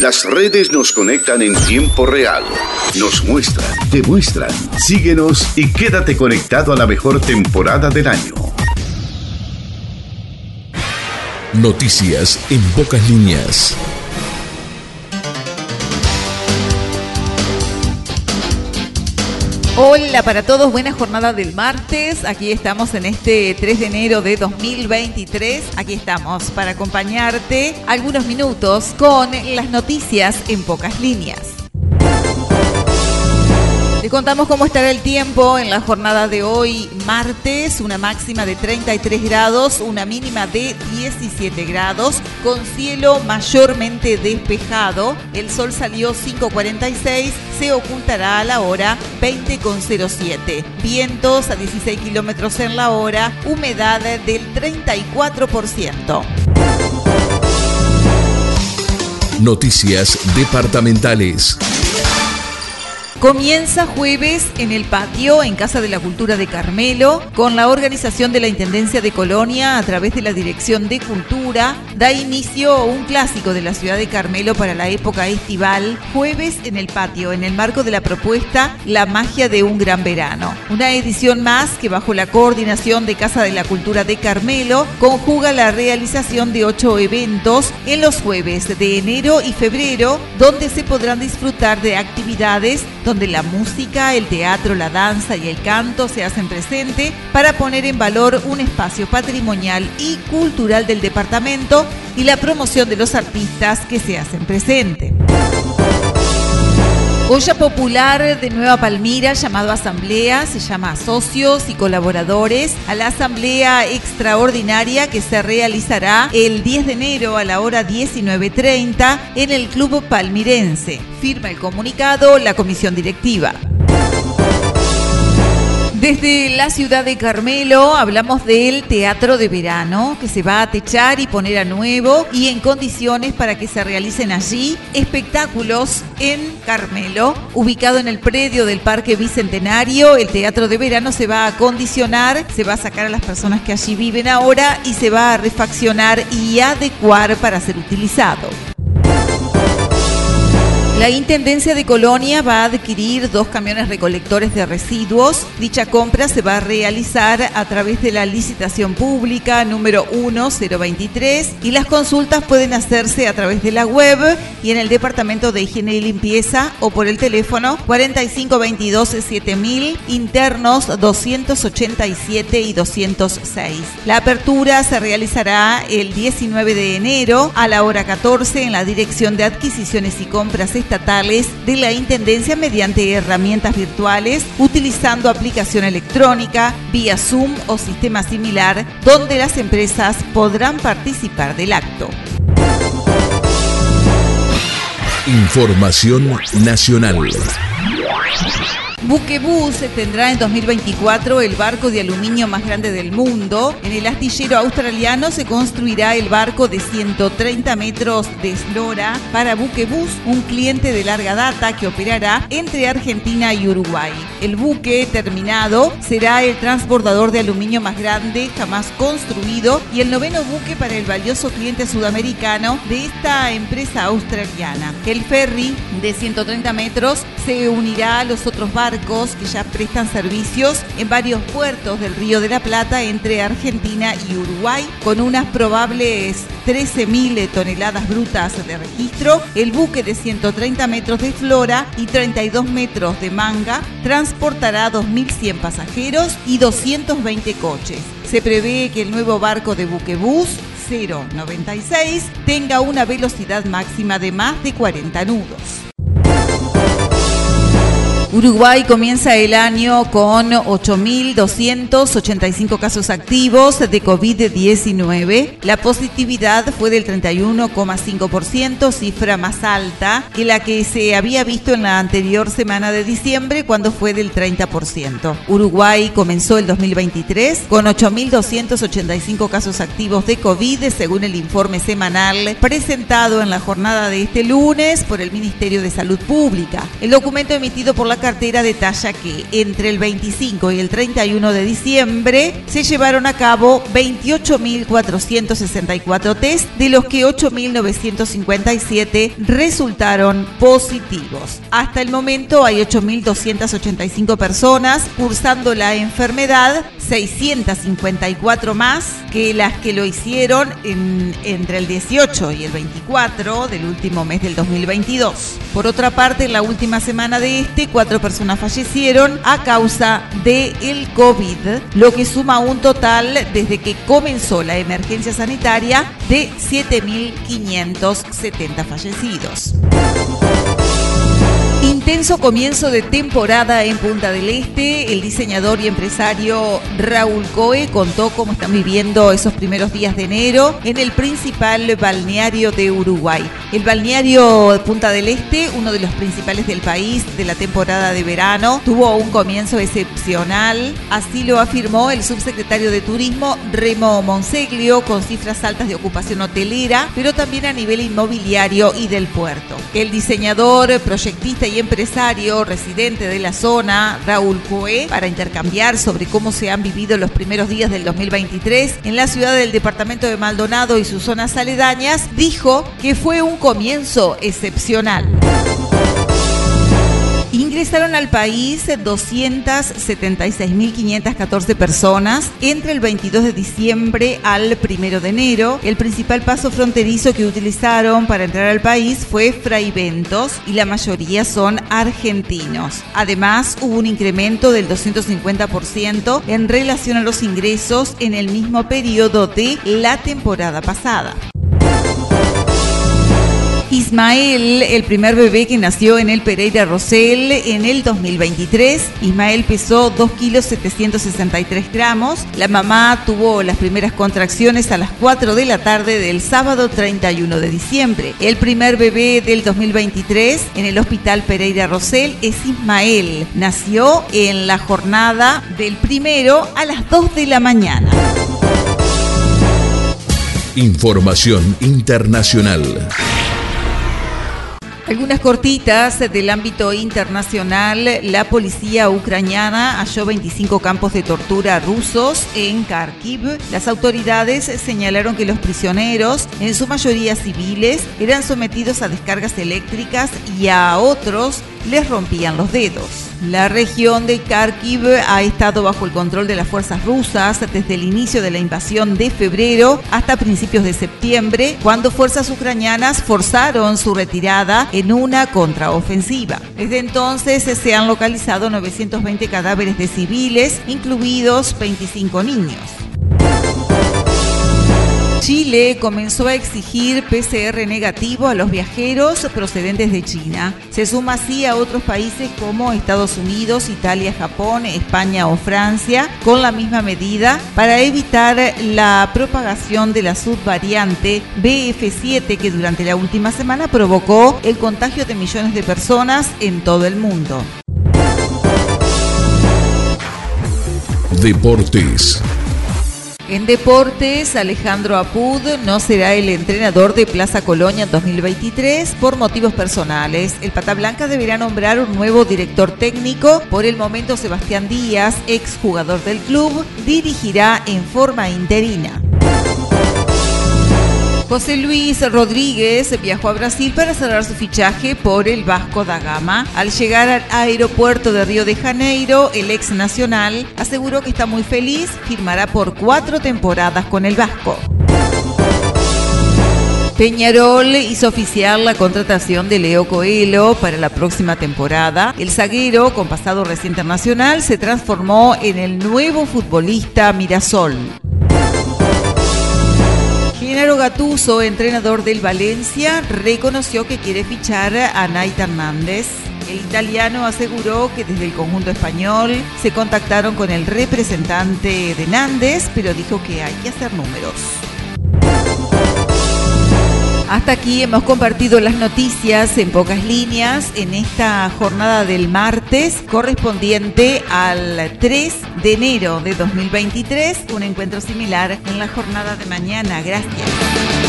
Las redes nos conectan en tiempo real. Nos muestran, te muestran. Síguenos y quédate conectado a la mejor temporada del año. Noticias en pocas líneas. Hola para todos, buena jornada del martes. Aquí estamos en este 3 de enero de 2023. Aquí estamos para acompañarte algunos minutos con las noticias en pocas líneas. Te contamos cómo estará el tiempo en la jornada de hoy, martes, una máxima de 33 grados, una mínima de 17 grados, con cielo mayormente despejado. El sol salió 5.46, se ocultará a la hora 20.07. Vientos a 16 kilómetros en la hora, humedad del 34%. Noticias departamentales. Comienza jueves en el patio en Casa de la Cultura de Carmelo con la organización de la Intendencia de Colonia a través de la Dirección de Cultura. Da inicio un clásico de la ciudad de Carmelo para la época estival, jueves en el patio, en el marco de la propuesta La magia de un gran verano. Una edición más que bajo la coordinación de Casa de la Cultura de Carmelo conjuga la realización de ocho eventos en los jueves de enero y febrero donde se podrán disfrutar de actividades la música, el teatro, la danza y el canto se hacen presente para poner en valor un espacio patrimonial y cultural del departamento y la promoción de los artistas que se hacen presente. Olla popular de Nueva Palmira llamado Asamblea se llama Socios y Colaboradores a la Asamblea Extraordinaria que se realizará el 10 de enero a la hora 19.30 en el Club Palmirense. Firma el comunicado la Comisión Directiva. Desde la ciudad de Carmelo hablamos del teatro de verano que se va a techar y poner a nuevo y en condiciones para que se realicen allí espectáculos en Carmelo. Ubicado en el predio del Parque Bicentenario, el teatro de verano se va a acondicionar, se va a sacar a las personas que allí viven ahora y se va a refaccionar y adecuar para ser utilizado. La Intendencia de Colonia va a adquirir dos camiones recolectores de residuos. Dicha compra se va a realizar a través de la licitación pública número 1023 y las consultas pueden hacerse a través de la web y en el Departamento de Higiene y Limpieza o por el teléfono 4522 7000 internos 287 y 206. La apertura se realizará el 19 de enero a la hora 14 en la Dirección de Adquisiciones y Compras estatales de la Intendencia mediante herramientas virtuales utilizando aplicación electrónica, vía Zoom o sistema similar, donde las empresas podrán participar del acto. Información nacional. Buquebus tendrá en 2024 el barco de aluminio más grande del mundo. En el astillero australiano se construirá el barco de 130 metros de eslora para Buquebus, un cliente de larga data que operará entre Argentina y Uruguay. El buque terminado será el transbordador de aluminio más grande jamás construido y el noveno buque para el valioso cliente sudamericano de esta empresa australiana. El ferry de 130 metros se unirá a los otros barcos que ya prestan servicios en varios puertos del Río de la Plata entre Argentina y Uruguay, con unas probables 13.000 toneladas brutas de registro. El buque de 130 metros de flora y 32 metros de manga transportará 2.100 pasajeros y 220 coches. Se prevé que el nuevo barco de buquebús 096 tenga una velocidad máxima de más de 40 nudos. Uruguay comienza el año con 8.285 casos activos de COVID-19. La positividad fue del 31,5%, cifra más alta que la que se había visto en la anterior semana de diciembre, cuando fue del 30%. Uruguay comenzó el 2023 con 8.285 casos activos de COVID, según el informe semanal presentado en la jornada de este lunes por el Ministerio de Salud Pública. El documento emitido por la cartera detalla que entre el 25 y el 31 de diciembre se llevaron a cabo 28.464 test, de los que 8.957 resultaron positivos. Hasta el momento hay 8.285 personas cursando la enfermedad, 654 más que las que lo hicieron entre el 18 y el 24 del último mes del 2022. Por otra parte, en la última semana de este, personas fallecieron a causa del el COVID, lo que suma un total desde que comenzó la emergencia sanitaria de 7.570 fallecidos. Intenso comienzo de temporada en Punta del Este. El diseñador y empresario Raúl Coe contó cómo están viviendo esos primeros días de enero en el principal balneario de Uruguay. El balneario Punta del Este, uno de los principales del país de la temporada de verano, tuvo un comienzo excepcional. Así lo afirmó el subsecretario de Turismo Remo Monseglio con cifras altas de ocupación hotelera, pero también a nivel inmobiliario y del puerto. El diseñador, proyectista y empresario residente de la zona, Raúl Coe, para intercambiar sobre cómo se han vivido los primeros días del 2023 en la ciudad del departamento de Maldonado y sus zonas aledañas, dijo que fue un comienzo excepcional. Ingresaron al país 276.514 personas entre el 22 de diciembre al 1 de enero. El principal paso fronterizo que utilizaron para entrar al país fue Fraiventos y la mayoría son argentinos. Además, hubo un incremento del 250% en relación a los ingresos en el mismo periodo de la temporada pasada. Ismael, el primer bebé que nació en el Pereira Rosell en el 2023. Ismael pesó 2 kilos 763 gramos. La mamá tuvo las primeras contracciones a las 4 de la tarde del sábado 31 de diciembre. El primer bebé del 2023 en el Hospital Pereira Rosell es Ismael. Nació en la jornada del primero a las 2 de la mañana. Información internacional. Algunas cortitas del ámbito internacional. La policía ucraniana halló 25 campos de tortura rusos en Kharkiv. Las autoridades señalaron que los prisioneros, en su mayoría civiles, eran sometidos a descargas eléctricas y a otros les rompían los dedos. La región de Kharkiv ha estado bajo el control de las fuerzas rusas desde el inicio de la invasión de febrero hasta principios de septiembre, cuando fuerzas ucranianas forzaron su retirada en una contraofensiva. Desde entonces se han localizado 920 cadáveres de civiles, incluidos 25 niños. Chile comenzó a exigir PCR negativo a los viajeros procedentes de China. Se suma así a otros países como Estados Unidos, Italia, Japón, España o Francia con la misma medida para evitar la propagación de la subvariante BF7 que durante la última semana provocó el contagio de millones de personas en todo el mundo. Deportes. En deportes, Alejandro Apud no será el entrenador de Plaza Colonia en 2023 por motivos personales. El Pata Blanca deberá nombrar un nuevo director técnico. Por el momento, Sebastián Díaz, exjugador del club, dirigirá en forma interina. José Luis Rodríguez viajó a Brasil para cerrar su fichaje por el Vasco da Gama. Al llegar al aeropuerto de Río de Janeiro, el ex nacional aseguró que está muy feliz, firmará por cuatro temporadas con el Vasco. Peñarol hizo oficial la contratación de Leo Coelho para la próxima temporada. El zaguero, con pasado recién internacional, se transformó en el nuevo futbolista Mirasol. Genaro Gatuso, entrenador del Valencia, reconoció que quiere fichar a Nait Hernández. El italiano aseguró que desde el conjunto español se contactaron con el representante de Nández, pero dijo que hay que hacer números. Hasta aquí hemos compartido las noticias en pocas líneas en esta jornada del martes correspondiente al 3 de enero de 2023, un encuentro similar en la jornada de mañana. Gracias.